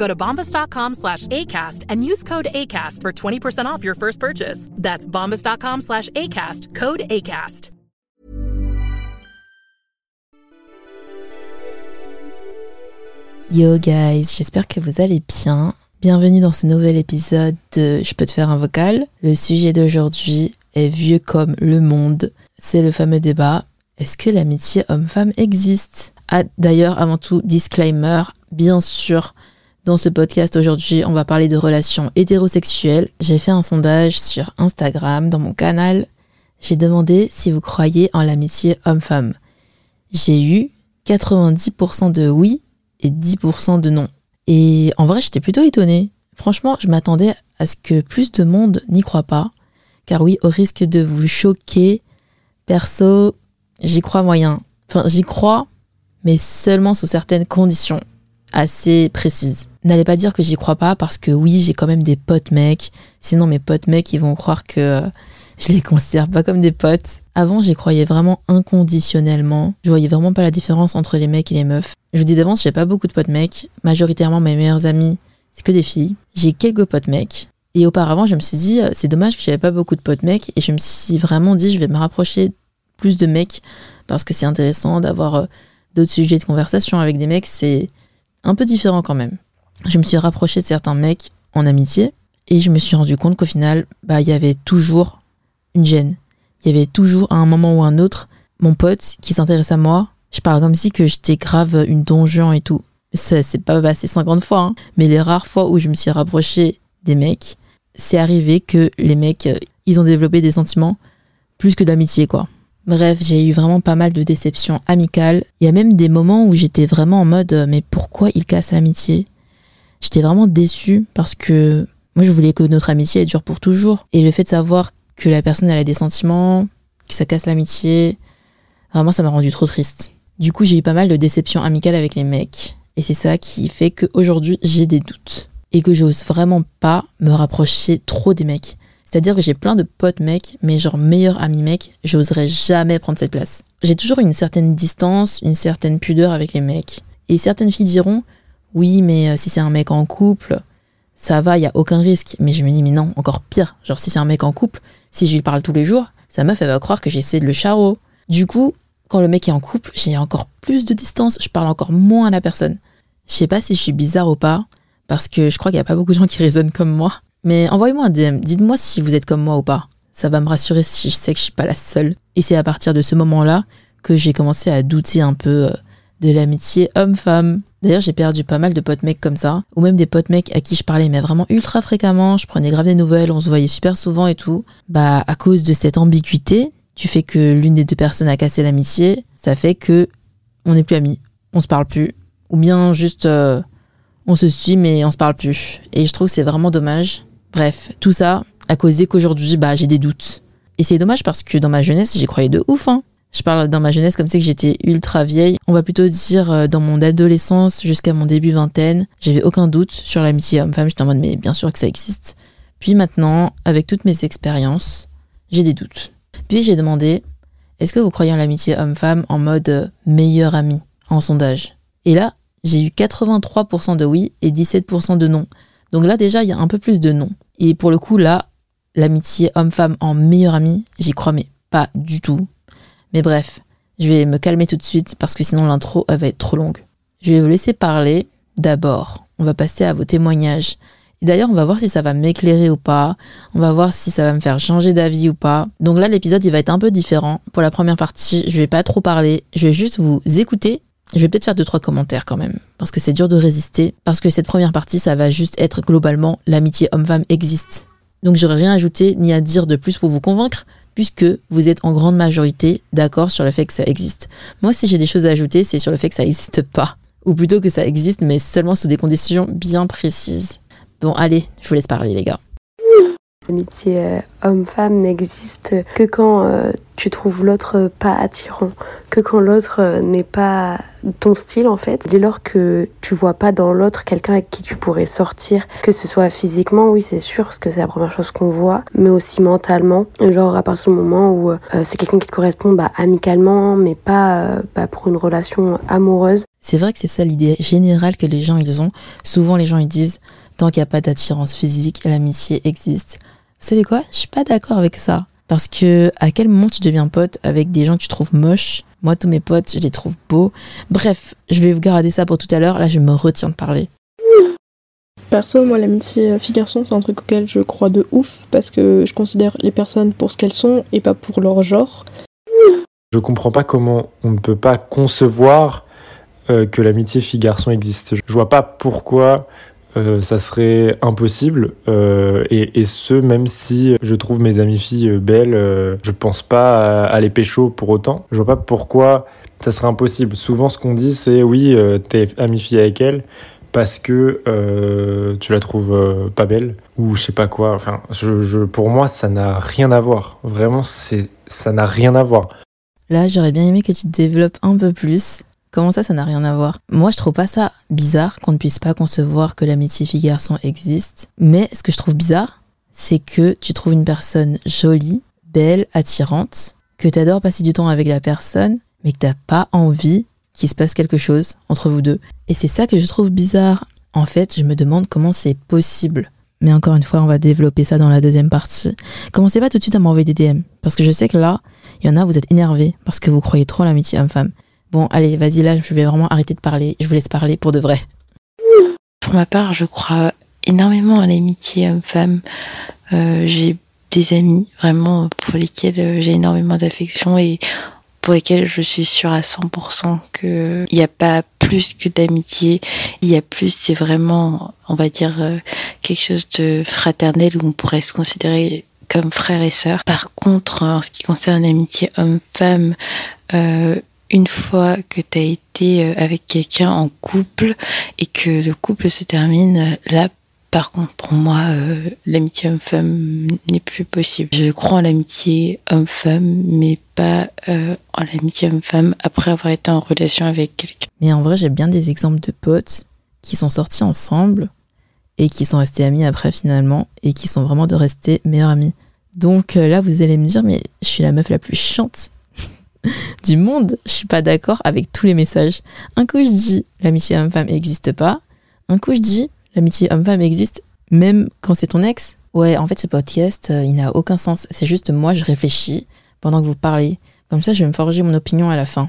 Go to bombas.com slash ACAST and use code ACAST for 20% off your first purchase. That's bombas.com slash ACAST. Code ACAST. Yo guys, j'espère que vous allez bien. Bienvenue dans ce nouvel épisode de Je peux te faire un vocal. Le sujet d'aujourd'hui est vieux comme le monde. C'est le fameux débat. Est-ce que l'amitié homme-femme existe? Ah, D'ailleurs, avant tout, disclaimer, bien sûr, dans ce podcast aujourd'hui, on va parler de relations hétérosexuelles. J'ai fait un sondage sur Instagram, dans mon canal. J'ai demandé si vous croyez en l'amitié homme-femme. J'ai eu 90% de oui et 10% de non. Et en vrai, j'étais plutôt étonnée. Franchement, je m'attendais à ce que plus de monde n'y croit pas. Car oui, au risque de vous choquer, perso, j'y crois moyen. Enfin, j'y crois, mais seulement sous certaines conditions assez précises. N'allez pas dire que j'y crois pas parce que oui, j'ai quand même des potes mecs. Sinon, mes potes mecs, ils vont croire que euh, je les considère pas comme des potes. Avant, j'y croyais vraiment inconditionnellement. Je voyais vraiment pas la différence entre les mecs et les meufs. Je vous dis d'avance, j'ai pas beaucoup de potes mecs. Majoritairement, mes meilleurs amis, c'est que des filles. J'ai quelques potes mecs. Et auparavant, je me suis dit, euh, c'est dommage que j'avais pas beaucoup de potes mecs. Et je me suis vraiment dit, je vais me rapprocher plus de mecs parce que c'est intéressant d'avoir euh, d'autres sujets de conversation avec des mecs. Un peu différent quand même. Je me suis rapproché de certains mecs en amitié et je me suis rendu compte qu'au final, bah, il y avait toujours une gêne. Il y avait toujours à un moment ou un autre mon pote qui s'intéresse à moi. Je parle comme si que j'étais grave une donjon et tout. C'est pas passé 50 fois, hein. mais les rares fois où je me suis rapproché des mecs, c'est arrivé que les mecs, euh, ils ont développé des sentiments plus que d'amitié, quoi. Bref, j'ai eu vraiment pas mal de déceptions amicales. Il y a même des moments où j'étais vraiment en mode euh, mais pourquoi il casse l'amitié? J'étais vraiment déçue parce que moi je voulais que notre amitié dure pour toujours. Et le fait de savoir que la personne elle a des sentiments, que ça casse l'amitié, vraiment ça m'a rendu trop triste. Du coup j'ai eu pas mal de déceptions amicales avec les mecs. Et c'est ça qui fait qu'aujourd'hui j'ai des doutes. Et que j'ose vraiment pas me rapprocher trop des mecs. C'est-à-dire que j'ai plein de potes mecs, mais genre meilleurs amis mecs, j'oserais jamais prendre cette place. J'ai toujours une certaine distance, une certaine pudeur avec les mecs. Et certaines filles diront, oui, mais euh, si c'est un mec en couple, ça va, il y a aucun risque. Mais je me dis, mais non, encore pire. Genre, si c'est un mec en couple, si je lui parle tous les jours, sa meuf, elle va croire que j'essaie de le charo. Du coup, quand le mec est en couple, j'ai encore plus de distance, je parle encore moins à la personne. Je sais pas si je suis bizarre ou pas, parce que je crois qu'il y a pas beaucoup de gens qui raisonnent comme moi. Mais envoyez-moi un DM, dites-moi si vous êtes comme moi ou pas. Ça va me rassurer si je sais que je suis pas la seule. Et c'est à partir de ce moment-là que j'ai commencé à douter un peu euh, de l'amitié homme-femme. D'ailleurs, j'ai perdu pas mal de potes mecs comme ça, ou même des potes mecs à qui je parlais mais vraiment ultra fréquemment, je prenais grave des nouvelles, on se voyait super souvent et tout. Bah, à cause de cette ambiguïté, du fait que l'une des deux personnes a cassé l'amitié, ça fait que on n'est plus amis, on se parle plus, ou bien juste euh, on se suit mais on se parle plus. Et je trouve que c'est vraiment dommage Bref, tout ça a causé qu'aujourd'hui, bah, j'ai des doutes. Et c'est dommage parce que dans ma jeunesse, j'y croyais de ouf. Hein. Je parle dans ma jeunesse comme que j'étais ultra vieille. On va plutôt dire euh, dans mon adolescence jusqu'à mon début vingtaine, j'avais aucun doute sur l'amitié homme-femme. J'étais en mode, mais bien sûr que ça existe. Puis maintenant, avec toutes mes expériences, j'ai des doutes. Puis j'ai demandé, est-ce que vous croyez en l'amitié homme-femme en mode euh, meilleur ami en sondage? Et là, j'ai eu 83% de oui et 17% de non. Donc là, déjà, il y a un peu plus de non. Et pour le coup, là, l'amitié homme-femme en meilleur ami, j'y crois, mais pas du tout. Mais bref, je vais me calmer tout de suite parce que sinon l'intro, elle va être trop longue. Je vais vous laisser parler d'abord. On va passer à vos témoignages. Et d'ailleurs, on va voir si ça va m'éclairer ou pas. On va voir si ça va me faire changer d'avis ou pas. Donc là, l'épisode, il va être un peu différent. Pour la première partie, je vais pas trop parler. Je vais juste vous écouter. Je vais peut-être faire deux, trois commentaires quand même. Parce que c'est dur de résister. Parce que cette première partie, ça va juste être globalement l'amitié homme-femme existe. Donc j'aurais rien à ajouter ni à dire de plus pour vous convaincre puisque vous êtes en grande majorité d'accord sur le fait que ça existe. Moi, si j'ai des choses à ajouter, c'est sur le fait que ça n'existe pas. Ou plutôt que ça existe, mais seulement sous des conditions bien précises. Bon, allez, je vous laisse parler, les gars. L'amitié euh, homme-femme n'existe que quand euh, tu trouves l'autre pas attirant, que quand l'autre euh, n'est pas ton style en fait. Dès lors que tu vois pas dans l'autre quelqu'un avec qui tu pourrais sortir, que ce soit physiquement, oui c'est sûr, parce que c'est la première chose qu'on voit, mais aussi mentalement. Genre à partir du moment où c'est quelqu'un qui te correspond bah, amicalement, mais pas bah, pour une relation amoureuse. C'est vrai que c'est ça l'idée générale que les gens ils ont. Souvent les gens ils disent tant qu'il n'y a pas d'attirance physique, l'amitié existe. Vous savez quoi? Je suis pas d'accord avec ça. Parce que à quel moment tu deviens pote avec des gens que tu trouves moches? Moi, tous mes potes, je les trouve beaux. Bref, je vais vous garder ça pour tout à l'heure. Là, je me retiens de parler. Perso, moi, l'amitié fille-garçon, c'est un truc auquel je crois de ouf parce que je considère les personnes pour ce qu'elles sont et pas pour leur genre. Je comprends pas comment on ne peut pas concevoir euh, que l'amitié fille-garçon existe. Je vois pas pourquoi euh, ça serait impossible. Euh, et, ce, même si je trouve mes amies filles belles, euh, je pense pas à, les pécho pour autant. Je vois pas pourquoi ça serait impossible. Souvent, ce qu'on dit, c'est oui, t'es amie fille avec elle parce que tu la trouves pas belle ou je sais pas quoi. Enfin, je, pour moi, ça n'a rien à voir. Vraiment, ça n'a rien à voir. Là, j'aurais bien aimé que tu te développes un peu plus Comment ça, ça n'a rien à voir? Moi, je trouve pas ça bizarre qu'on ne puisse pas concevoir que l'amitié fille-garçon existe. Mais ce que je trouve bizarre, c'est que tu trouves une personne jolie, belle, attirante, que tu adores passer du temps avec la personne, mais que t'as pas envie qu'il se passe quelque chose entre vous deux. Et c'est ça que je trouve bizarre. En fait, je me demande comment c'est possible. Mais encore une fois, on va développer ça dans la deuxième partie. Commencez pas tout de suite à m'envoyer des DM. Parce que je sais que là, il y en a, vous êtes énervés parce que vous croyez trop à l'amitié homme-femme. Bon, allez, vas-y, là, je vais vraiment arrêter de parler. Je vous laisse parler pour de vrai. Pour ma part, je crois énormément à l'amitié homme-femme. Euh, j'ai des amis, vraiment, pour lesquels euh, j'ai énormément d'affection et pour lesquels je suis sûre à 100% qu'il n'y a pas plus que d'amitié. Il y a plus, c'est vraiment, on va dire, euh, quelque chose de fraternel où on pourrait se considérer comme frère et sœur. Par contre, en ce qui concerne l'amitié homme-femme, une fois que tu as été euh, avec quelqu'un en couple et que le couple se termine, euh, là, par contre, pour moi, euh, l'amitié homme-femme n'est plus possible. Je crois en l'amitié homme-femme, mais pas en l'amitié homme-femme après avoir été en relation avec quelqu'un. Mais en vrai, j'ai bien des exemples de potes qui sont sortis ensemble et qui sont restés amis après finalement et qui sont vraiment de rester meilleurs amis. Donc là, vous allez me dire, mais je suis la meuf la plus chiante du monde, je suis pas d'accord avec tous les messages. Un coup, je dis l'amitié homme-femme n'existe pas. Un coup, je dis l'amitié homme-femme existe même quand c'est ton ex. Ouais, en fait, ce podcast, euh, il n'a aucun sens. C'est juste moi, je réfléchis pendant que vous parlez. Comme ça, je vais me forger mon opinion à la fin.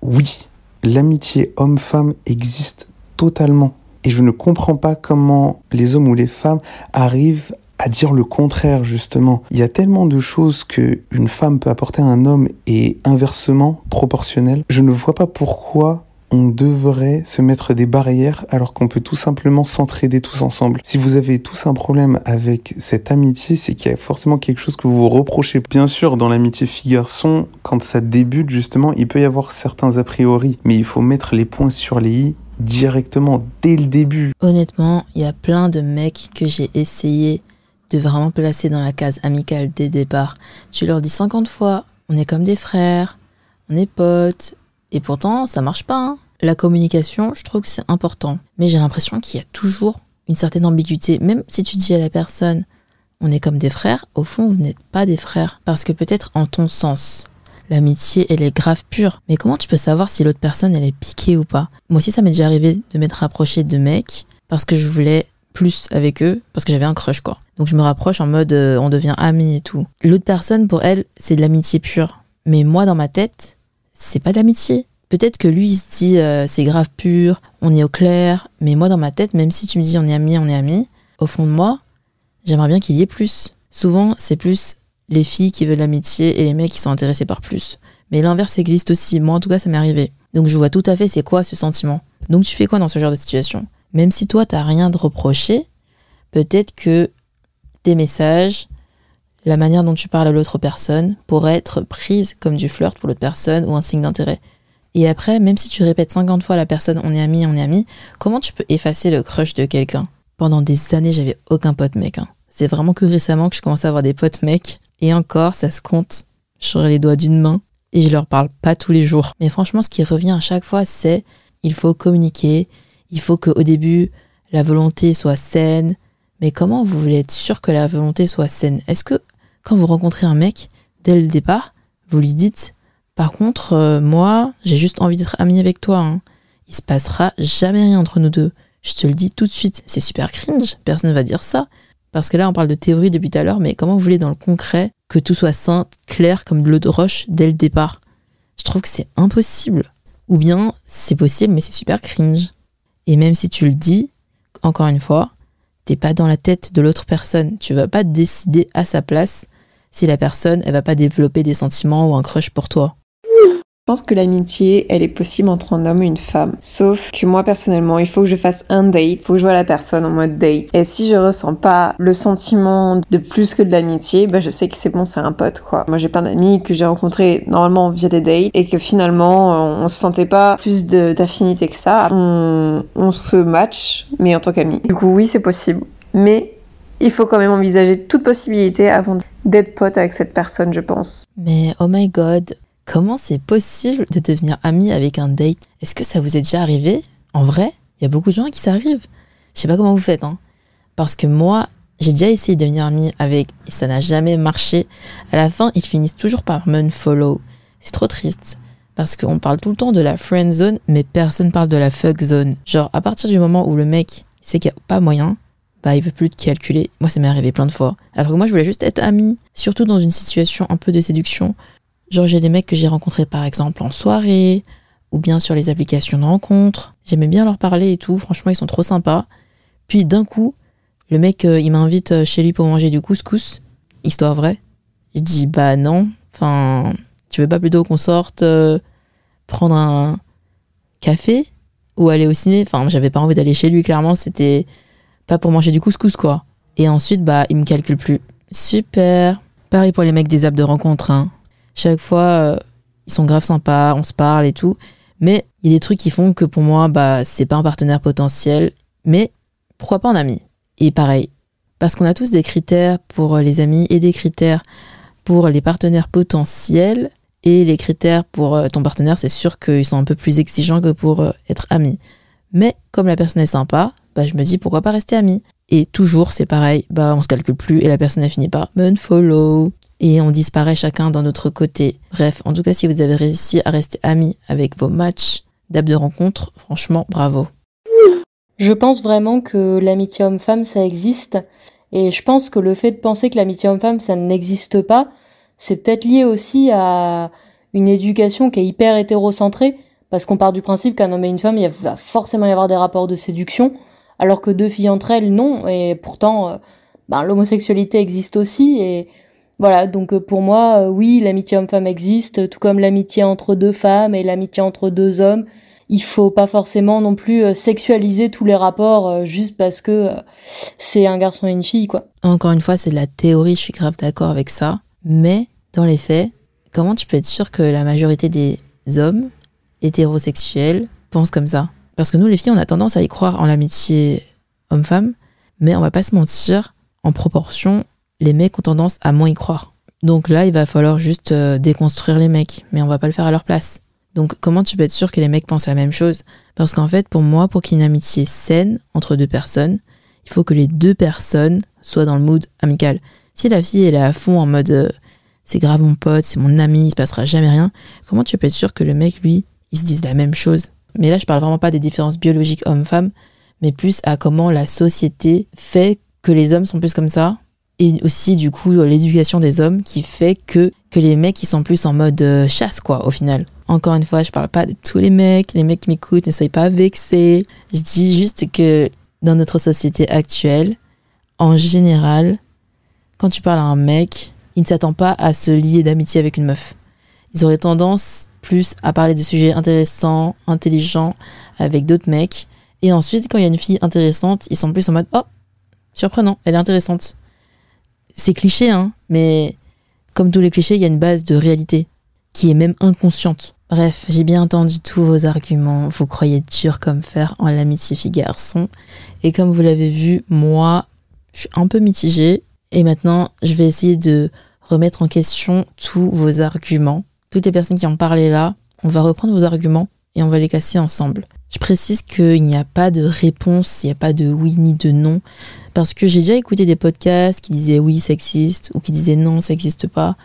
Oui, l'amitié homme-femme existe totalement. Et je ne comprends pas comment les hommes ou les femmes arrivent à dire le contraire justement. Il y a tellement de choses que une femme peut apporter à un homme et inversement proportionnel. Je ne vois pas pourquoi on devrait se mettre des barrières alors qu'on peut tout simplement s'entraider tous ensemble. Si vous avez tous un problème avec cette amitié, c'est qu'il y a forcément quelque chose que vous vous reprochez. Bien sûr, dans l'amitié fille-garçon, quand ça débute justement, il peut y avoir certains a priori, mais il faut mettre les points sur les i directement dès le début. Honnêtement, il y a plein de mecs que j'ai essayé de vraiment placer dans la case amicale des départs. Tu leur dis 50 fois, on est comme des frères, on est potes, et pourtant ça marche pas. Hein. La communication, je trouve que c'est important, mais j'ai l'impression qu'il y a toujours une certaine ambiguïté. Même si tu dis à la personne, on est comme des frères, au fond vous n'êtes pas des frères, parce que peut-être en ton sens, l'amitié, elle est grave pure. Mais comment tu peux savoir si l'autre personne, elle est piquée ou pas? Moi aussi, ça m'est déjà arrivé de m'être rapproché de mecs parce que je voulais plus avec eux, parce que j'avais un crush, quoi. Donc je me rapproche en mode euh, on devient amis et tout. L'autre personne, pour elle, c'est de l'amitié pure. Mais moi, dans ma tête, c'est pas d'amitié. Peut-être que lui, il se dit euh, c'est grave pur, on est au clair. Mais moi, dans ma tête, même si tu me dis on est amis, on est amis, au fond de moi, j'aimerais bien qu'il y ait plus. Souvent, c'est plus les filles qui veulent l'amitié et les mecs qui sont intéressés par plus. Mais l'inverse existe aussi. Moi, en tout cas, ça m'est arrivé. Donc, je vois tout à fait c'est quoi ce sentiment. Donc, tu fais quoi dans ce genre de situation? Même si toi, t'as rien de reproché, peut-être que tes messages, la manière dont tu parles à l'autre personne pourrait être prise comme du flirt pour l'autre personne ou un signe d'intérêt. Et après, même si tu répètes 50 fois à la personne on est amis, on est amis, comment tu peux effacer le crush de quelqu'un? Pendant des années, j'avais aucun pote mec. Hein. C'est vraiment que récemment que je commence à avoir des potes mecs. Et encore, ça se compte sur les doigts d'une main. Et je leur parle pas tous les jours. Mais franchement, ce qui revient à chaque fois, c'est il faut communiquer. Il faut qu'au début, la volonté soit saine. Mais comment vous voulez être sûr que la volonté soit saine? Est-ce que quand vous rencontrez un mec, dès le départ, vous lui dites Par contre, euh, moi, j'ai juste envie d'être ami avec toi. Hein. Il se passera jamais rien entre nous deux. Je te le dis tout de suite. C'est super cringe. Personne ne va dire ça. Parce que là, on parle de théorie depuis tout à l'heure, mais comment vous voulez dans le concret que tout soit sain, clair comme de l'eau de roche dès le départ? Je trouve que c'est impossible. Ou bien, c'est possible, mais c'est super cringe. Et même si tu le dis, encore une fois, t'es pas dans la tête de l'autre personne. Tu vas pas décider à sa place si la personne, elle va pas développer des sentiments ou un crush pour toi. Je pense que l'amitié, elle est possible entre un homme et une femme. Sauf que moi, personnellement, il faut que je fasse un date, il faut que je vois la personne en mode date. Et si je ressens pas le sentiment de plus que de l'amitié, bah je sais que c'est bon, c'est un pote, quoi. Moi, j'ai plein d'amis que j'ai rencontrés normalement via des dates et que finalement, on se sentait pas plus d'affinité que ça. On, on se match, mais en tant qu'amis. Du coup, oui, c'est possible. Mais il faut quand même envisager toute possibilité avant d'être pote avec cette personne, je pense. Mais oh my god, Comment c'est possible de devenir ami avec un date? Est-ce que ça vous est déjà arrivé? En vrai, il y a beaucoup de gens qui s'arrivent. Je sais pas comment vous faites, hein. Parce que moi, j'ai déjà essayé de devenir ami avec et ça n'a jamais marché. À la fin, ils finissent toujours par me follow. C'est trop triste. Parce qu'on parle tout le temps de la friend zone, mais personne parle de la fuck zone. Genre, à partir du moment où le mec sait qu'il n'y a pas moyen, bah il veut plus te calculer. Moi, ça m'est arrivé plein de fois. Alors que moi, je voulais juste être ami, surtout dans une situation un peu de séduction Genre, j'ai des mecs que j'ai rencontrés par exemple en soirée ou bien sur les applications de rencontres. J'aimais bien leur parler et tout. Franchement, ils sont trop sympas. Puis d'un coup, le mec, euh, il m'invite euh, chez lui pour manger du couscous. Histoire vraie. Je dis, bah non. Enfin, tu veux pas plutôt qu'on sorte euh, prendre un café ou aller au ciné? Enfin, j'avais pas envie d'aller chez lui, clairement. C'était pas pour manger du couscous, quoi. Et ensuite, bah, il me calcule plus. Super. Pareil pour les mecs des apps de rencontre, hein. Chaque fois, euh, ils sont grave sympas, on se parle et tout. Mais il y a des trucs qui font que pour moi, bah, c'est pas un partenaire potentiel. Mais pourquoi pas un ami? Et pareil, parce qu'on a tous des critères pour les amis et des critères pour les partenaires potentiels. Et les critères pour euh, ton partenaire, c'est sûr qu'ils sont un peu plus exigeants que pour euh, être ami. Mais comme la personne est sympa, bah, je me dis pourquoi pas rester ami? Et toujours, c'est pareil, bah, on se calcule plus et la personne, a fini par unfollow et on disparaît chacun dans notre côté. Bref, en tout cas, si vous avez réussi à rester amis avec vos matchs d'app de rencontre, franchement, bravo. Je pense vraiment que l'amitié homme-femme, ça existe. Et je pense que le fait de penser que l'amitié homme-femme, ça n'existe pas, c'est peut-être lié aussi à une éducation qui est hyper hétérocentrée, parce qu'on part du principe qu'un homme et une femme, il va forcément y avoir des rapports de séduction, alors que deux filles entre elles, non. Et pourtant, euh, ben, l'homosexualité existe aussi, et voilà, donc euh, pour moi, euh, oui, l'amitié homme-femme existe, tout comme l'amitié entre deux femmes et l'amitié entre deux hommes. Il faut pas forcément non plus euh, sexualiser tous les rapports juste parce que c'est un garçon et une fille, quoi. Encore une fois, c'est de la théorie, je suis grave d'accord avec ça. Mais dans les faits, comment tu peux être sûr que la majorité des hommes hétérosexuels pensent comme ça? Parce que nous, les filles, on a tendance à y croire en l'amitié homme-femme, mais on va pas se mentir, en proportion, les mecs ont tendance à moins y croire. Donc là, il va falloir juste euh, déconstruire les mecs, mais on va pas le faire à leur place. Donc comment tu peux être sûr que les mecs pensent la même chose? Parce qu'en fait, pour moi, pour qu'il y ait une amitié saine entre deux personnes, il faut que les deux personnes soient dans le mood amical. Si la fille elle est à fond en mode euh, c'est grave mon pote, c'est mon ami, il se passera jamais rien. Comment tu peux être sûr que le mec, lui, il se dise la même chose? Mais là, je parle vraiment pas des différences biologiques hommes-femmes, mais plus à comment la société fait que les hommes sont plus comme ça. Et aussi, du coup, l'éducation des hommes qui fait que, que les mecs, ils sont plus en mode euh, chasse, quoi, au final. Encore une fois, je parle pas de tous les mecs. Les mecs qui m'écoutent, ne soyez pas vexés. Je dis juste que dans notre société actuelle, en général, quand tu parles à un mec, il ne s'attend pas à se lier d'amitié avec une meuf. Ils auraient tendance plus à parler de sujets intéressants, intelligents avec d'autres mecs. Et ensuite, quand il y a une fille intéressante, ils sont plus en mode Oh, surprenant, elle est intéressante. C'est cliché, hein, mais comme tous les clichés, il y a une base de réalité qui est même inconsciente. Bref, j'ai bien entendu tous vos arguments. Vous croyez dur comme fer en l'amitié fille-garçon. Et comme vous l'avez vu, moi, je suis un peu mitigée. Et maintenant, je vais essayer de remettre en question tous vos arguments. Toutes les personnes qui ont parlé là, on va reprendre vos arguments et on va les casser ensemble. Je précise qu'il n'y a pas de réponse, il n'y a pas de oui ni de non, parce que j'ai déjà écouté des podcasts qui disaient oui, ça existe, ou qui disaient non, ça n'existe pas.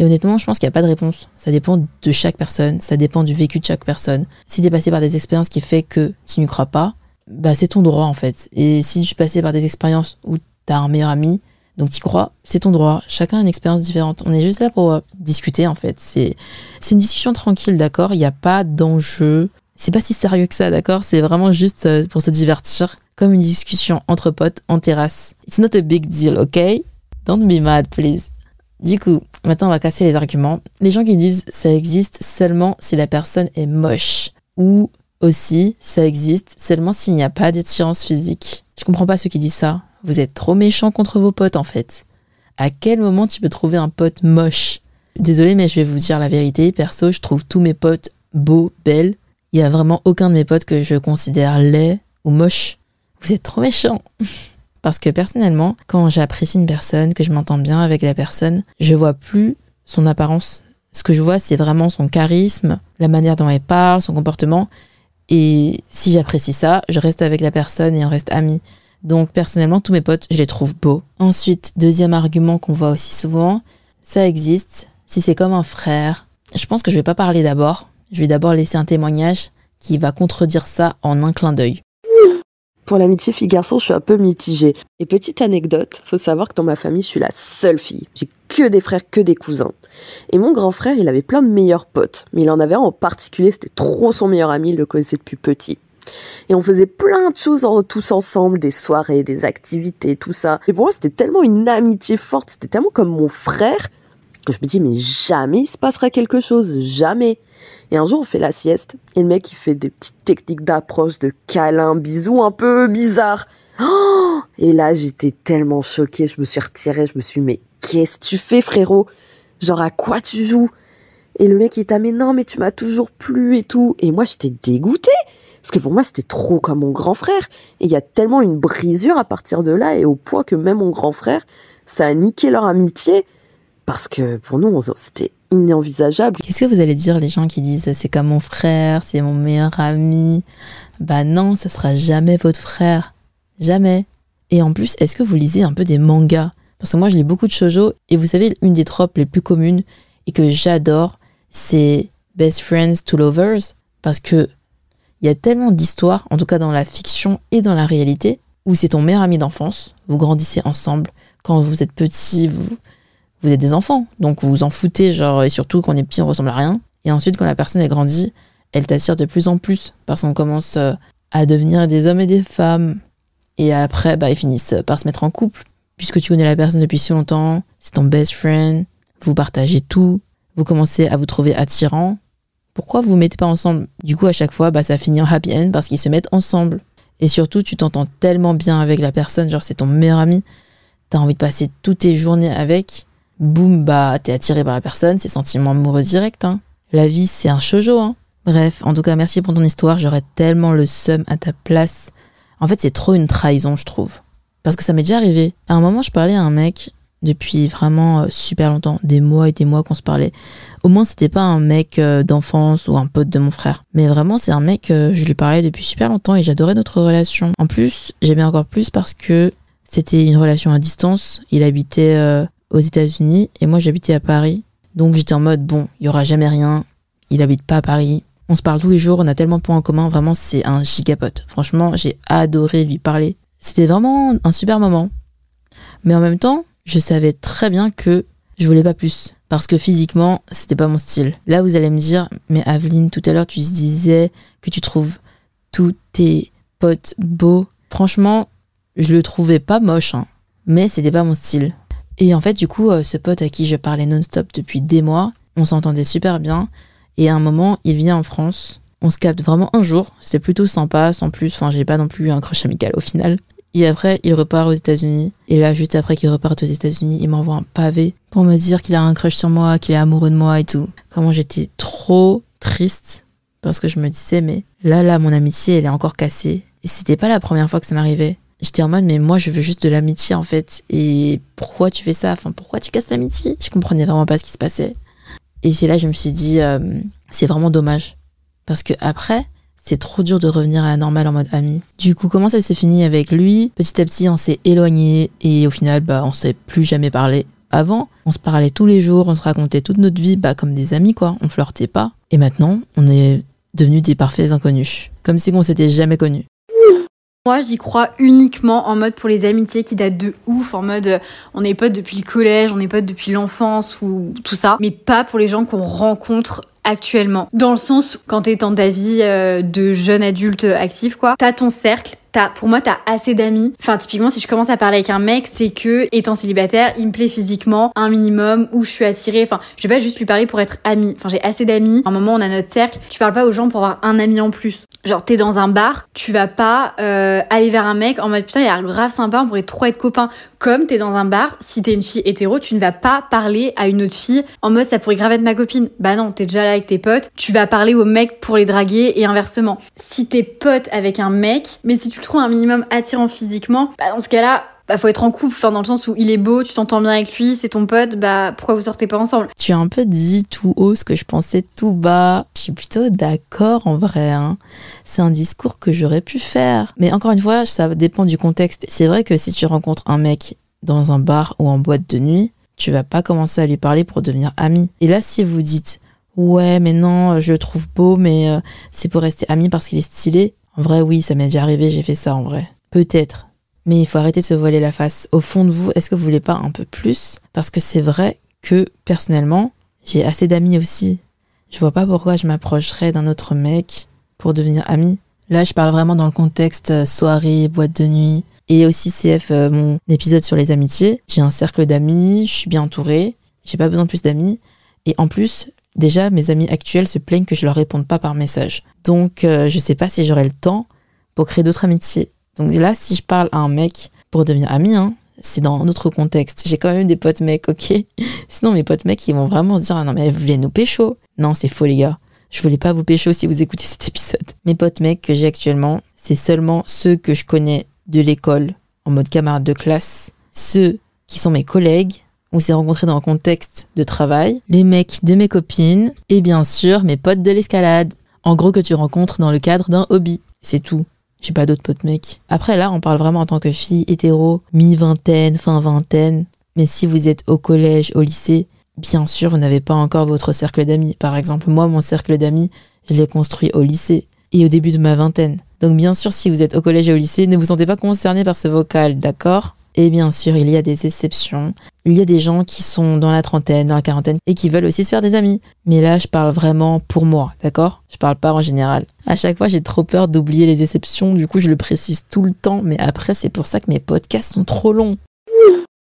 Et honnêtement, je pense qu'il n'y a pas de réponse. Ça dépend de chaque personne, ça dépend du vécu de chaque personne. Si tu es passé par des expériences qui fait que tu n'y crois pas, bah c'est ton droit en fait. Et si tu es passé par des expériences où tu as un meilleur ami, donc tu crois, c'est ton droit. Chacun a une expérience différente. On est juste là pour euh, discuter en fait. C'est c'est une discussion tranquille, d'accord? Il n'y a pas d'enjeu. C'est pas si sérieux que ça, d'accord? C'est vraiment juste euh, pour se divertir, comme une discussion entre potes en terrasse. It's not a big deal, ok? Don't be mad, please. Du coup, maintenant on va casser les arguments. Les gens qui disent ça existe seulement si la personne est moche. Ou aussi, ça existe seulement s'il n'y a pas d'attirance physique. Je comprends pas ceux qui disent ça. Vous êtes trop méchant contre vos potes en fait. À quel moment tu peux trouver un pote moche? Désolé, mais je vais vous dire la vérité. Perso, je trouve tous mes potes beaux, belles. Il y a vraiment aucun de mes potes que je considère laid ou moche. Vous êtes trop méchant. Parce que personnellement, quand j'apprécie une personne, que je m'entends bien avec la personne, je vois plus son apparence. Ce que je vois, c'est vraiment son charisme, la manière dont elle parle, son comportement. Et si j'apprécie ça, je reste avec la personne et on reste amis. Donc personnellement, tous mes potes, je les trouve beaux. Ensuite, deuxième argument qu'on voit aussi souvent, ça existe. Si c'est comme un frère, je pense que je vais pas parler d'abord. Je vais d'abord laisser un témoignage qui va contredire ça en un clin d'œil. Pour l'amitié fille-garçon, je suis un peu mitigée. Et petite anecdote, faut savoir que dans ma famille, je suis la seule fille. J'ai que des frères, que des cousins. Et mon grand frère, il avait plein de meilleurs potes. Mais il en avait un en particulier, c'était trop son meilleur ami, il le connaissait depuis petit. Et on faisait plein de choses tous ensemble, des soirées, des activités, tout ça. Et pour moi, c'était tellement une amitié forte, c'était tellement comme mon frère que je me dis, mais jamais il se passera quelque chose, jamais. Et un jour, on fait la sieste, et le mec, il fait des petites techniques d'approche, de câlin, bisous un peu bizarres. Oh et là, j'étais tellement choquée, je me suis retirée, je me suis dit, mais qu'est-ce que tu fais, frérot? Genre, à quoi tu joues? Et le mec, il t'a, mais non, mais tu m'as toujours plu et tout. Et moi, j'étais dégoûtée. Parce que pour moi, c'était trop comme mon grand frère. Et il y a tellement une brisure à partir de là, et au point que même mon grand frère, ça a niqué leur amitié. Parce que pour nous, c'était inenvisageable. Qu'est-ce que vous allez dire les gens qui disent c'est comme mon frère, c'est mon meilleur ami? Bah non, ça sera jamais votre frère. Jamais. Et en plus, est-ce que vous lisez un peu des mangas? Parce que moi, je lis beaucoup de shoujo, et vous savez, une des tropes les plus communes et que j'adore, c'est Best Friends to Lovers. Parce que il y a tellement d'histoires, en tout cas dans la fiction et dans la réalité, où c'est ton meilleur ami d'enfance, vous grandissez ensemble. Quand vous êtes petit, vous, vous êtes des enfants, donc vous vous en foutez, genre, et surtout quand on est petit, on ressemble à rien. Et ensuite, quand la personne est grandie, elle t'attire de plus en plus, parce qu'on commence euh, à devenir des hommes et des femmes. Et après, bah, ils finissent par se mettre en couple, puisque tu connais la personne depuis si longtemps, c'est ton best friend, vous partagez tout, vous commencez à vous trouver attirant, pourquoi vous mettez pas ensemble? Du coup, à chaque fois, bah, ça finit en happy end parce qu'ils se mettent ensemble. Et surtout, tu t'entends tellement bien avec la personne, genre c'est ton meilleur ami, t'as envie de passer toutes tes journées avec. Boum, bah t'es attiré par la personne, c'est sentiment amoureux direct. Hein. La vie, c'est un shoujo. Hein. Bref, en tout cas, merci pour ton histoire. J'aurais tellement le seum à ta place. En fait, c'est trop une trahison, je trouve. Parce que ça m'est déjà arrivé. À un moment, je parlais à un mec depuis vraiment euh, super longtemps, des mois et des mois qu'on se parlait. Au moins, c'était pas un mec euh, d'enfance ou un pote de mon frère. Mais vraiment, c'est un mec, euh, je lui parlais depuis super longtemps et j'adorais notre relation. En plus, j'aimais encore plus parce que c'était une relation à distance. Il habitait aux États-Unis et moi j'habitais à Paris. Donc j'étais en mode bon, il y aura jamais rien. Il habite pas à Paris. On se parle tous les jours, on a tellement de points en commun. Vraiment, c'est un gigapote. Franchement, j'ai adoré lui parler. C'était vraiment un super moment. Mais en même temps, je savais très bien que je voulais pas plus. Parce que physiquement, c'était pas mon style. Là, vous allez me dire, mais Aveline, tout à l'heure, tu disais que tu trouves tous tes potes beaux. Franchement, je le trouvais pas moche, hein. mais c'était pas mon style. Et en fait, du coup, euh, ce pote à qui je parlais non-stop depuis des mois, on s'entendait super bien. Et à un moment, il vient en France. On se capte vraiment un jour. C'était plutôt sympa, sans plus. Enfin, j'ai pas non plus un crush amical au final. Et après, il repart aux États-Unis. Et là, juste après qu'il reparte aux États-Unis, il m'envoie un pavé pour me dire qu'il a un crush sur moi, qu'il est amoureux de moi et tout. Comment j'étais trop triste parce que je me disais, mais là, là, mon amitié, elle est encore cassée. Et c'était pas la première fois que ça m'arrivait. J'étais en mode, mais moi, je veux juste de l'amitié, en fait. Et pourquoi tu fais ça? Enfin, pourquoi tu casses l'amitié? Je comprenais vraiment pas ce qui se passait. Et c'est là je me suis dit, euh, c'est vraiment dommage. Parce que après, c'est trop dur de revenir à la normale en mode ami. Du coup, comment ça s'est fini avec lui? Petit à petit, on s'est éloigné et au final, bah, on s'est plus jamais parlé. Avant, on se parlait tous les jours, on se racontait toute notre vie, bah, comme des amis, quoi. On flirtait pas. Et maintenant, on est devenus des parfaits inconnus. Comme si on s'était jamais connus. Moi, j'y crois uniquement en mode pour les amitiés qui datent de ouf, en mode euh, on est potes depuis le collège, on est potes depuis l'enfance ou tout ça, mais pas pour les gens qu'on rencontre actuellement. Dans le sens, quand t'es dans ta vie euh, de jeune adulte actif, quoi, t'as ton cercle, t'as, pour moi, t'as assez d'amis. Enfin, typiquement, si je commence à parler avec un mec, c'est que, étant célibataire, il me plaît physiquement, un minimum, où je suis attirée. Enfin, je vais pas juste lui parler pour être ami. Enfin, j'ai assez d'amis. À un moment, on a notre cercle. Tu parles pas aux gens pour avoir un ami en plus. Genre, t'es dans un bar, tu vas pas euh, aller vers un mec en mode putain, il a l'air grave sympa, on pourrait trop être copains. Comme t'es dans un bar, si t'es une fille hétéro, tu ne vas pas parler à une autre fille en mode ça pourrait grave être ma copine. Bah non, t'es déjà là avec tes potes, tu vas parler au mec pour les draguer et inversement. Si t'es pote avec un mec, mais si tu trouves un minimum attirant physiquement, bah dans ce cas-là, bah faut être en couple, enfin dans le sens où il est beau, tu t'entends bien avec lui, c'est ton pote, bah pourquoi vous sortez pas ensemble? Tu as un peu dit tout haut ce que je pensais tout bas. Je suis plutôt d'accord en vrai. Hein. C'est un discours que j'aurais pu faire. Mais encore une fois, ça dépend du contexte. C'est vrai que si tu rencontres un mec dans un bar ou en boîte de nuit, tu vas pas commencer à lui parler pour devenir ami. Et là, si vous dites ouais, mais non, je le trouve beau, mais euh, c'est pour rester ami parce qu'il est stylé. En vrai, oui, ça m'est déjà arrivé, j'ai fait ça en vrai. Peut-être. Mais il faut arrêter de se voiler la face. Au fond de vous, est-ce que vous voulez pas un peu plus? Parce que c'est vrai que, personnellement, j'ai assez d'amis aussi. Je vois pas pourquoi je m'approcherais d'un autre mec pour devenir ami. Là, je parle vraiment dans le contexte euh, soirée, boîte de nuit. Et aussi CF, euh, mon épisode sur les amitiés. J'ai un cercle d'amis, je suis bien entourée, j'ai pas besoin de plus d'amis. Et en plus, déjà, mes amis actuels se plaignent que je leur réponde pas par message. Donc, euh, je sais pas si j'aurai le temps pour créer d'autres amitiés. Donc là, si je parle à un mec pour devenir ami, hein, c'est dans un autre contexte. J'ai quand même des potes mecs, ok? Sinon, mes potes mecs, ils vont vraiment se dire Ah non, mais vous voulez nous pécho? Non, c'est faux, les gars. Je voulais pas vous pécho si vous écoutez cet épisode. Mes potes mecs que j'ai actuellement, c'est seulement ceux que je connais de l'école, en mode camarade de classe, ceux qui sont mes collègues, on s'est rencontrés dans un contexte de travail, les mecs de mes copines, et bien sûr mes potes de l'escalade. En gros, que tu rencontres dans le cadre d'un hobby. C'est tout. J'ai pas d'autres potes mecs. Après, là, on parle vraiment en tant que fille hétéro, mi-vingtaine, fin vingtaine. Mais si vous êtes au collège, au lycée, bien sûr, vous n'avez pas encore votre cercle d'amis. Par exemple, moi, mon cercle d'amis, je l'ai construit au lycée et au début de ma vingtaine. Donc, bien sûr, si vous êtes au collège et au lycée, ne vous sentez pas concerné par ce vocal, d'accord? Et bien sûr, il y a des exceptions. Il y a des gens qui sont dans la trentaine, dans la quarantaine et qui veulent aussi se faire des amis. Mais là, je parle vraiment pour moi, d'accord? Je parle pas en général. À chaque fois, j'ai trop peur d'oublier les exceptions, du coup, je le précise tout le temps, mais après, c'est pour ça que mes podcasts sont trop longs.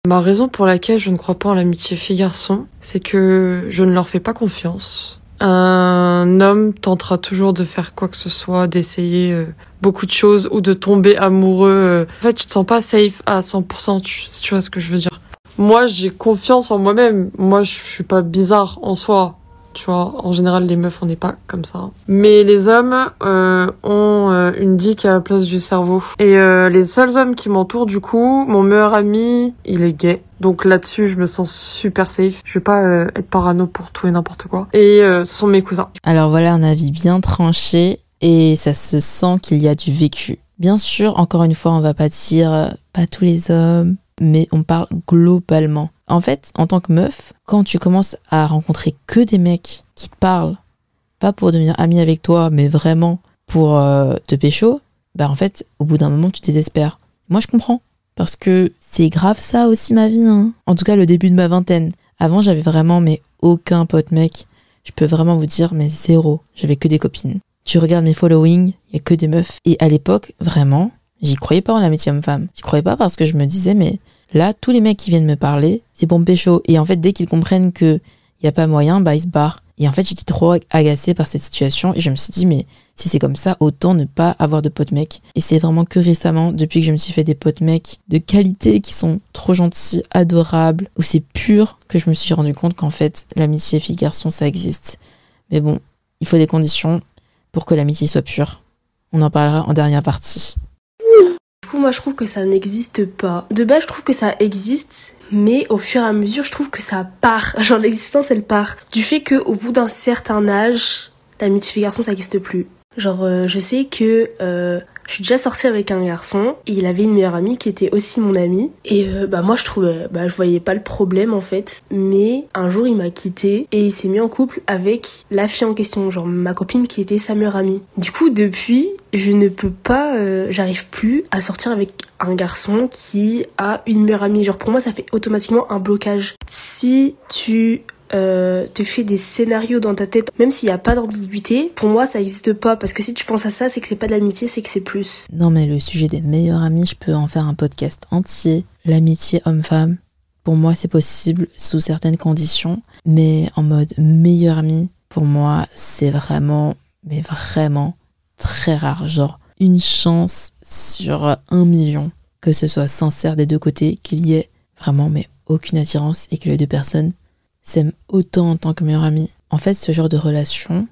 Ma raison pour laquelle je ne crois pas en l'amitié fille-garçon, c'est que je ne leur fais pas confiance. Un homme tentera toujours de faire quoi que ce soit, d'essayer euh, beaucoup de choses ou de tomber amoureux. euh. En fait, tu te sens pas safe à 100%, tu, tu vois ce que je veux dire. Moi, j'ai confiance en moi-même. Moi, je suis pas bizarre en soi. Tu vois, en général, les meufs, on n'est pas comme ça. Mais les hommes euh, ont euh, une dick à la place du cerveau. Et euh, les seuls hommes qui m'entourent, du coup, mon meilleur ami, il est gay. Donc là-dessus, je me sens super safe. Je vais pas euh, être parano pour tout et n'importe quoi. Et ce sont mes cousins. Alors voilà un avis bien tranché et ça se sent qu'il y a du vécu. Bien sûr, encore une fois, on va pas dire euh, pas tous les hommes, mais on parle globalement. En fait, en tant que meuf, quand tu commences à rencontrer que des mecs qui te parlent, pas pour devenir ami avec toi, mais vraiment pour euh, te pécho, bah en fait, au bout d'un moment, tu désespères. Moi, je comprends. Parce que c'est grave ça aussi ma vie. Hein. En tout cas, le début de ma vingtaine. Avant, j'avais vraiment mais aucun pote mec. Je peux vraiment vous dire, mais zéro. J'avais que des copines. Tu regardes mes followings, il y a que des meufs. Et à l'époque, vraiment, j'y croyais pas en l'amitié homme-femme. J'y croyais pas parce que je me disais, mais là, tous les mecs qui viennent me parler, c'est me pécho. Et en fait, dès qu'ils comprennent que y a pas moyen, bah ils se barrent. Et en fait, j'étais trop agacée par cette situation et je me suis dit, mais si c'est comme ça, autant ne pas avoir de potes mecs. Et c'est vraiment que récemment, depuis que je me suis fait des potes mecs de qualité qui sont trop gentils, adorables, où c'est pur, que je me suis rendu compte qu'en fait, l'amitié fille-garçon, ça existe. Mais bon, il faut des conditions pour que l'amitié soit pure. On en parlera en dernière partie. Du coup, moi, je trouve que ça n'existe pas. De base, je trouve que ça existe, mais au fur et à mesure, je trouve que ça part. Genre, l'existence, elle part. Du fait qu'au bout d'un certain âge, l'amitié fille-garçon, ça n'existe plus. Genre, euh, je sais que euh, je suis déjà sortie avec un garçon et il avait une meilleure amie qui était aussi mon amie. Et euh, bah moi je trouvais, bah je voyais pas le problème en fait. Mais un jour il m'a quitté et il s'est mis en couple avec la fille en question, genre ma copine qui était sa meilleure amie. Du coup depuis, je ne peux pas, j'arrive plus à sortir avec un garçon qui a une meilleure amie. Genre pour moi ça fait automatiquement un blocage. Si tu euh, te fais des scénarios dans ta tête, même s'il n'y a pas d'ambiguïté, pour moi ça n'existe pas. Parce que si tu penses à ça, c'est que c'est pas de l'amitié, c'est que c'est plus. Non, mais le sujet des meilleurs amis, je peux en faire un podcast entier. L'amitié homme-femme, pour moi c'est possible sous certaines conditions, mais en mode meilleur ami, pour moi c'est vraiment, mais vraiment très rare. Genre une chance sur un million que ce soit sincère des deux côtés, qu'il y ait vraiment mais aucune attirance et que les deux personnes s'aiment autant en tant que meilleur ami. En fait, ce genre de relation,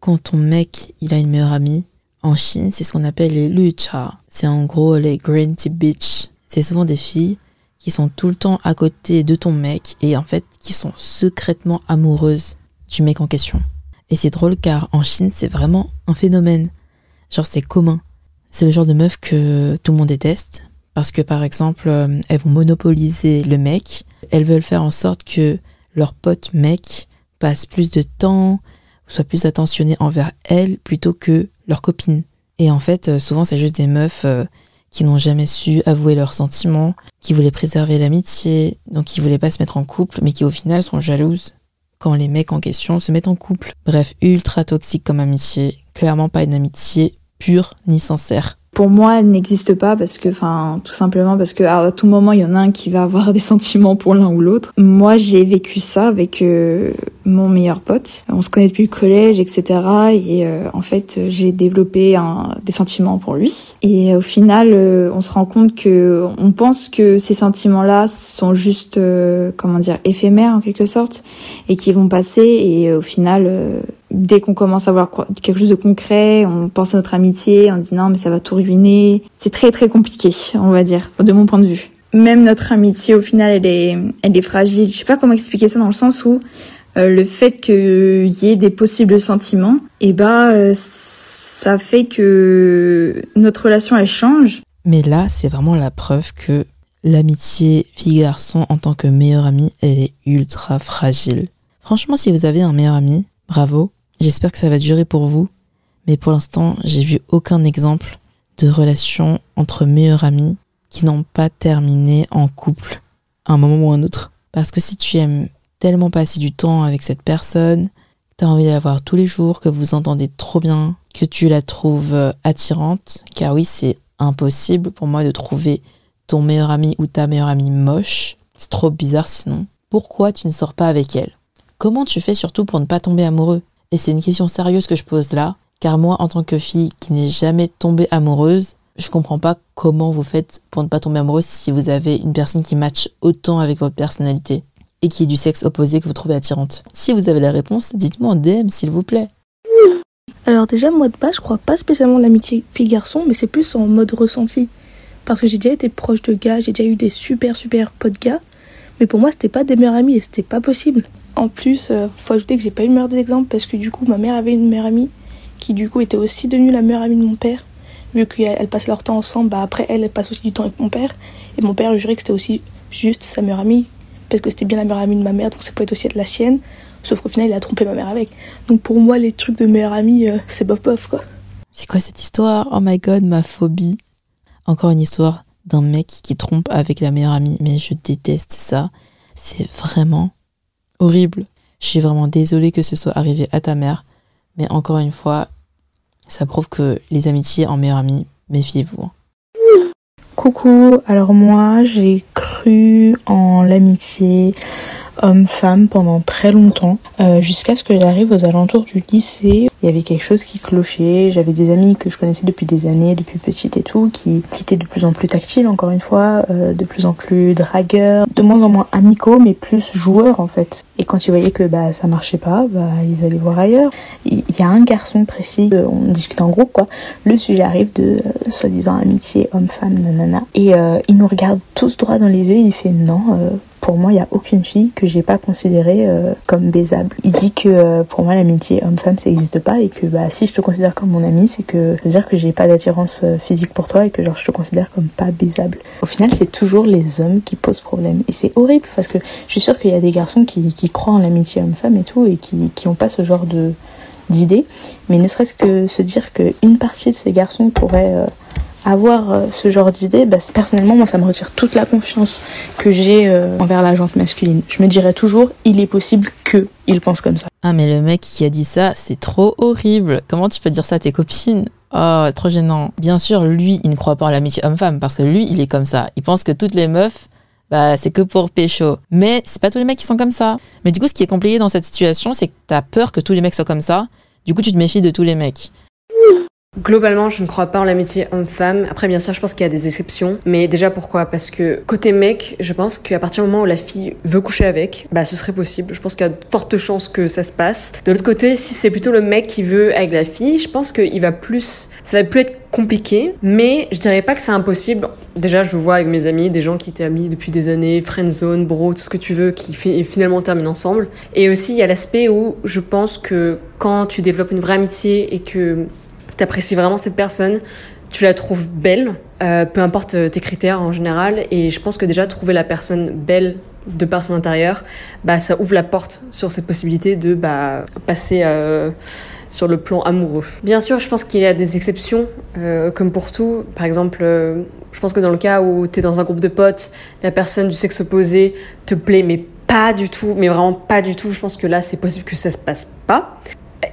quand ton mec, il a une meilleure amie, en Chine, c'est ce qu'on appelle les lucha. C'est en gros les green tea bitch. C'est souvent des filles qui sont tout le temps à côté de ton mec et en fait qui sont secrètement amoureuses du mec en question. Et c'est drôle car en Chine, c'est vraiment un phénomène. Genre, c'est commun. C'est le genre de meuf que tout le monde déteste parce que par exemple, euh, elles vont monopoliser le mec. Elles veulent faire en sorte que leur pote mec passe plus de temps soit plus attentionné envers elles plutôt que leur copine. Et en fait, euh, souvent, c'est juste des meufs euh, qui n'ont jamais su avouer leurs sentiments, qui voulaient préserver l'amitié, donc qui voulaient pas se mettre en couple, mais qui au final sont jalouses quand les mecs en question se mettent en couple. Bref, ultra toxique comme amitié, clairement pas une amitié pure ni sincère pour moi, elle n'existe pas parce que, enfin, tout simplement parce que à tout moment, il y en a un qui va avoir des sentiments pour l'un ou l'autre. Moi, j'ai vécu ça avec euh, mon meilleur pote. On se connaît depuis le collège, etc. Et euh, en fait, j'ai développé un, des sentiments pour lui. Et au final, euh, on se rend compte que on pense que ces sentiments-là sont juste, comment dire, éphémères en quelque sorte, et qui vont passer. Et au final dès qu'on commence à voir quelque chose de concret, on pense à notre amitié, on dit non mais ça va tout ruiner. C'est très très compliqué, on va dire, de mon point de vue. Même notre amitié, au final, elle est, elle est fragile. Je sais pas comment expliquer ça dans le sens où euh, le fait qu'il y ait des possibles sentiments, et eh bah ben, ça fait que notre relation elle change. Mais là, c'est vraiment la preuve que l'amitié fille-garçon en tant que meilleure amie, elle est ultra fragile. Franchement, si vous avez un meilleur ami, bravo, J'espère que ça va durer pour vous, mais pour l'instant, j'ai vu aucun exemple de relation entre meilleurs amis qui n'ont pas terminé en couple à un moment ou un autre. Parce que si tu aimes tellement passer du temps avec cette personne, tu as envie de la voir tous les jours, que vous entendez trop bien, que tu la trouves euh, attirante, car oui, c'est impossible pour moi de trouver ton meilleur ami ou ta meilleure amie moche. C'est trop bizarre sinon. Pourquoi tu ne sors pas avec elle? Comment tu fais surtout pour ne pas tomber amoureux? Et c'est une question sérieuse que je pose là, car moi, en tant que fille qui n'est jamais tombée amoureuse, je comprends pas comment vous faites pour ne pas tomber amoureuse si vous avez une personne qui matche autant avec votre personnalité et qui est du sexe opposé que vous trouvez attirante. Si vous avez la réponse, dites-moi en DM s'il vous plaît. Alors déjà, moi de base, je crois pas spécialement l'amitié fille-garçon, mais c'est plus en mode ressenti. Parce que j'ai déjà été proche de gars, j'ai déjà eu des super super potes gars, mais pour moi c'était pas des meilleurs amis et c'était pas possible. En plus, euh, faut ajouter que j'ai pas eu le meilleur des exemples parce que du coup, ma mère avait une meilleure amie qui du coup était aussi devenue la meilleure amie de mon père. vu qu'elles passent leur temps ensemble, bah après elle, elle passe aussi du temps avec mon père. Et mon père jurait que c'était aussi juste sa meilleure amie, parce que c'était bien la meilleure amie de ma mère, donc ça peut être aussi la sienne. Sauf qu'au final, il a trompé ma mère avec. Donc pour moi, les trucs de meilleure amie, euh, c'est bof bof quoi. C'est quoi cette histoire? Oh my god, ma phobie. Encore une histoire d'un mec qui trompe avec la meilleure amie. Mais je déteste ça. C'est vraiment horrible. Je suis vraiment désolée que ce soit arrivé à ta mère. Mais encore une fois, ça prouve que les amitiés en meilleure amie, méfiez-vous. Coucou, alors moi j'ai cru en l'amitié homme-femme pendant très longtemps, euh, jusqu'à ce que j'arrive aux alentours du lycée. Il y avait quelque chose qui clochait, j'avais des amis que je connaissais depuis des années, depuis petite et tout, qui, qui étaient de plus en plus tactiles encore une fois, euh, de plus en plus dragueurs, de moins en moins amicaux, mais plus joueurs en fait. Et quand ils voyaient que bah ça marchait pas, bah ils allaient voir ailleurs. Il y a un garçon précis, euh, on discute en groupe quoi, le sujet arrive de euh, soi-disant amitié homme-femme, nanana, et il nous regarde tous droit dans les yeux, il fait non, pour moi, il n'y a aucune fille que j'ai pas considérée euh, comme baisable. Il dit que euh, pour moi, l'amitié homme-femme, ça n'existe pas et que bah, si je te considère comme mon ami, c'est que c'est-à-dire que j'ai pas d'attirance euh, physique pour toi et que genre je te considère comme pas baisable. Au final, c'est toujours les hommes qui posent problème et c'est horrible parce que je suis sûre qu'il y a des garçons qui, croient en l'amitié homme-femme et tout et qui qui ont pas ce genre de d'idées, mais ne serait-ce que se dire qu'une partie de ces garçons pourrait avoir euh, ce genre d'idée, bah, personnellement, moi, ça me retire toute la confiance que j'ai euh, envers la jante masculine. Je me dirais toujours, il est possible que il pense comme ça. Ah, mais le mec qui a dit ça, c'est trop horrible. Comment tu peux dire ça à tes copines? Oh, trop gênant. Bien sûr, lui, il ne croit pas en l'amitié homme-femme parce que lui, il est comme ça. Il pense que toutes les meufs, bah, c'est que pour pécho. Mais c'est pas tous les mecs qui sont comme ça. Mais du coup, ce qui est compliqué dans cette situation, c'est que t'as peur que tous les mecs soient comme ça. Du coup, tu te méfies de tous les mecs. Globalement, je ne crois pas en l'amitié homme-femme. Après, bien sûr, je pense qu'il y a des exceptions. Mais déjà, pourquoi? Parce que côté mec, je pense qu'à partir du moment où la fille veut coucher avec, bah, ce serait possible. Je pense qu'il y a de fortes chances que ça se passe. De l'autre côté, si c'est plutôt le mec qui veut avec la fille, je pense qu'il va plus, ça va plus être compliqué, mais je dirais pas que c'est impossible. Déjà, je vois avec mes amis des gens qui étaient amis depuis des années, friend zone, bro, tout ce que tu veux, qui fi- finalement terminent ensemble. Et aussi, il y a l'aspect où je pense que quand tu développes une vraie amitié et que t'apprécies vraiment cette personne, tu la trouves belle, euh, peu importe euh, tes critères en général, et je pense que déjà trouver la personne belle de par son intérieur, bah ça ouvre la porte sur cette possibilité de bah, passer euh, sur le plan amoureux. Bien sûr, je pense qu'il y a des exceptions, comme pour tout. Par exemple, je pense que dans le cas où t'es dans un groupe de potes, la personne du sexe opposé te plaît, mais pas du tout, mais vraiment pas du tout, je pense que là c'est possible que ça se passe pas.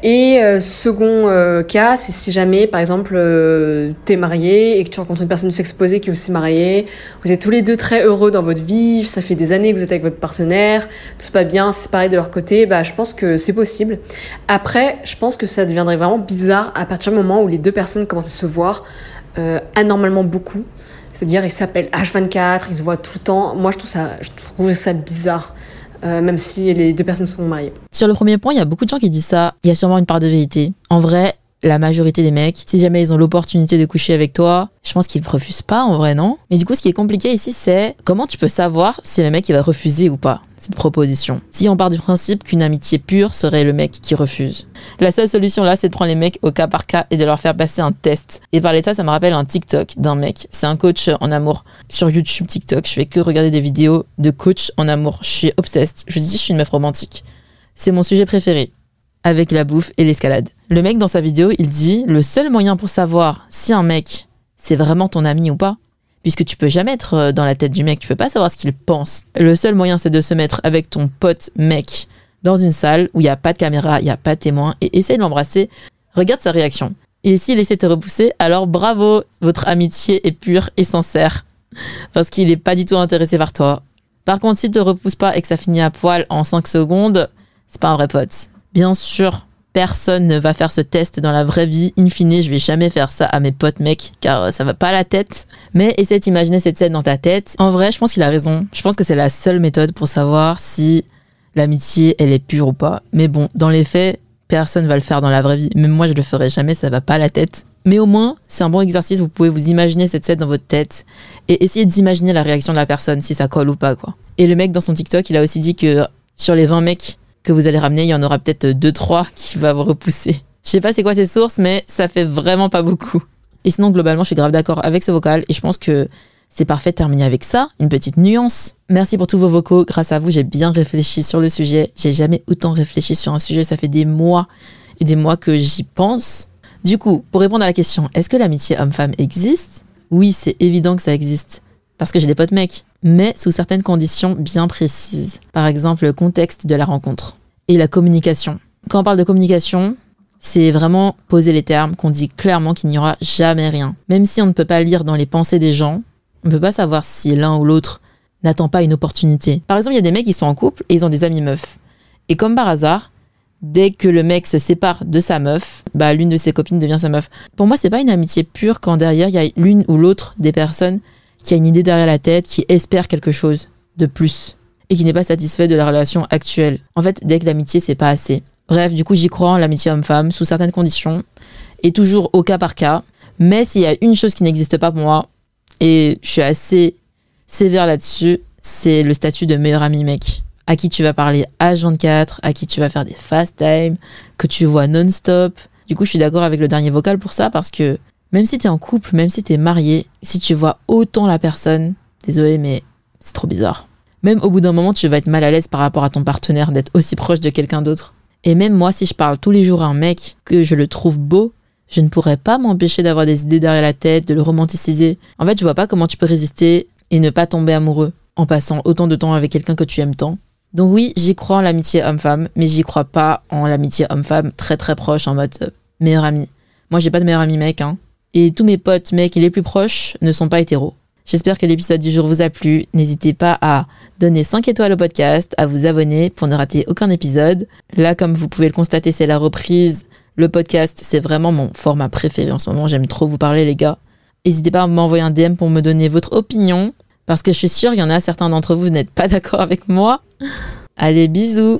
Et euh, second euh, cas, c'est si jamais, par exemple, euh, t'es marié et que tu rencontres une personne du sexe opposé qui est aussi mariée, vous êtes tous les deux très heureux dans votre vie, ça fait des années que vous êtes avec votre partenaire, tout se passe bien, c'est pareil de leur côté, bah je pense que c'est possible. Après, je pense que ça deviendrait vraiment bizarre à partir du moment où les deux personnes commencent à se voir euh, anormalement beaucoup. C'est-à-dire, ils s'appellent H24, ils se voient tout le temps. Moi, je trouve ça, je trouve ça bizarre, euh, même si les deux personnes sont mariées. Sur le premier point, il y a beaucoup de gens qui disent ça. Il y a sûrement une part de vérité. En vrai, la majorité des mecs, si jamais ils ont l'opportunité de coucher avec toi, je pense qu'ils refusent pas en vrai, non? Mais du coup, ce qui est compliqué ici, c'est comment tu peux savoir si le mec il va refuser ou pas cette proposition? Si on part du principe qu'une amitié pure serait le mec qui refuse. La seule solution là, c'est de prendre les mecs au cas par cas et de leur faire passer un test. Et parler de ça, ça me rappelle un TikTok d'un mec. C'est un coach en amour sur YouTube, TikTok. Je fais que regarder des vidéos de coach en amour. Je suis obsessed. Je dis, je suis une meuf romantique. C'est mon sujet préféré avec la bouffe et l'escalade. Le mec dans sa vidéo, il dit le seul moyen pour savoir si un mec c'est vraiment ton ami ou pas, puisque tu peux jamais être euh, dans la tête du mec, tu peux pas savoir ce qu'il pense. Le seul moyen c'est de se mettre avec ton pote mec dans une salle où il y a pas de caméra, il y a pas de témoin et essaye de l'embrasser. Regarde sa réaction. Et s'il essaie de te repousser, alors bravo, votre amitié est pure et sincère parce qu'il est pas du tout intéressé par toi. Par contre, s'il te repousse pas et que ça finit à poil en 5 secondes, c'est pas un vrai pote. Bien sûr, personne ne va faire ce test dans la vraie vie. In fine, je vais jamais faire ça à mes potes mecs, car euh, ça va pas à la tête. Mais essaie d'imaginer cette scène dans ta tête. En vrai, je pense qu'il a raison. Je pense que c'est la seule méthode pour savoir si l'amitié, elle est pure ou pas. Mais bon, dans les faits, personne va le faire dans la vraie vie. Même moi, je le ferai jamais, ça va pas à la tête. Mais au moins, c'est un bon exercice, vous pouvez vous imaginer cette scène dans votre tête et essayer d'imaginer la réaction de la personne, si ça colle ou pas, quoi. Et le mec dans son TikTok, il a aussi dit que sur les 20 mecs que vous allez ramener, il y en aura peut-être 2-3 qui va vous repousser. Je sais pas c'est quoi ces sources, mais ça fait vraiment pas beaucoup. Et sinon, globalement, je suis grave d'accord avec ce vocal et je pense que c'est parfait de terminer avec ça, une petite nuance. Merci pour tous vos vocaux. Grâce à vous, j'ai bien réfléchi sur le sujet. J'ai jamais autant réfléchi sur un sujet. Ça fait des mois et des mois que j'y pense. Du coup, pour répondre à la question, est-ce que l'amitié homme-femme existe? Oui, c'est évident que ça existe. Parce que j'ai des potes mecs. Mais sous certaines conditions bien précises. Par exemple, le contexte de la rencontre. Et la communication. Quand on parle de communication, c'est vraiment poser les termes, qu'on dit clairement qu'il n'y aura jamais rien. Même si on ne peut pas lire dans les pensées des gens, on peut pas savoir si l'un ou l'autre n'attend pas une opportunité. Par exemple, il y a des mecs qui sont en couple et ils ont des amis meufs. Et comme par hasard, dès que le mec se sépare de sa meuf, bah l'une de ses copines devient sa meuf. Pour moi, c'est pas une amitié pure quand derrière il y a l'une ou l'autre des personnes qui a une idée derrière la tête, qui espère quelque chose de plus et qui n'est pas satisfait de la relation actuelle. En fait, dès que l'amitié c'est pas assez. Bref, du coup, j'y crois en l'amitié homme-femme sous certaines conditions et toujours au cas par cas. Mais s'il y a une chose qui n'existe pas pour moi, et je suis assez sévère là-dessus, c'est le statut de meilleur ami mec. À qui tu vas parler H24, à qui tu vas faire des fast time, que tu vois non-stop. Du coup, je suis d'accord avec le dernier vocal pour ça parce que même si t'es en couple, même si t'es marié, si tu vois autant la personne, désolé, mais c'est trop bizarre. Même au bout d'un moment, tu vas être mal à l'aise par rapport à ton partenaire d'être aussi proche de quelqu'un d'autre. Et même moi, si je parle tous les jours à un mec, que je le trouve beau, je ne pourrais pas m'empêcher d'avoir des idées derrière la tête, de le romanticiser. En fait, je vois pas comment tu peux résister et ne pas tomber amoureux en passant autant de temps avec quelqu'un que tu aimes tant. Donc oui, j'y crois en l'amitié homme-femme, mais j'y crois pas en l'amitié homme-femme très très proche en mode euh, meilleur ami. Moi, j'ai pas de meilleur ami mec, hein. Et tous mes potes mecs les plus proches ne sont pas hétéros. J'espère que l'épisode du jour vous a plu. N'hésitez pas à donner 5 étoiles au podcast, à vous abonner pour ne rater aucun épisode. Là, comme vous pouvez le constater, c'est la reprise le podcast, c'est vraiment mon format préféré en ce moment. J'aime trop vous parler, les gars. N'hésitez pas à m'envoyer un DM pour me donner votre opinion. Parce que je suis sûre, il y en a certains d'entre vous, vous n'êtes pas d'accord avec moi. Allez, bisous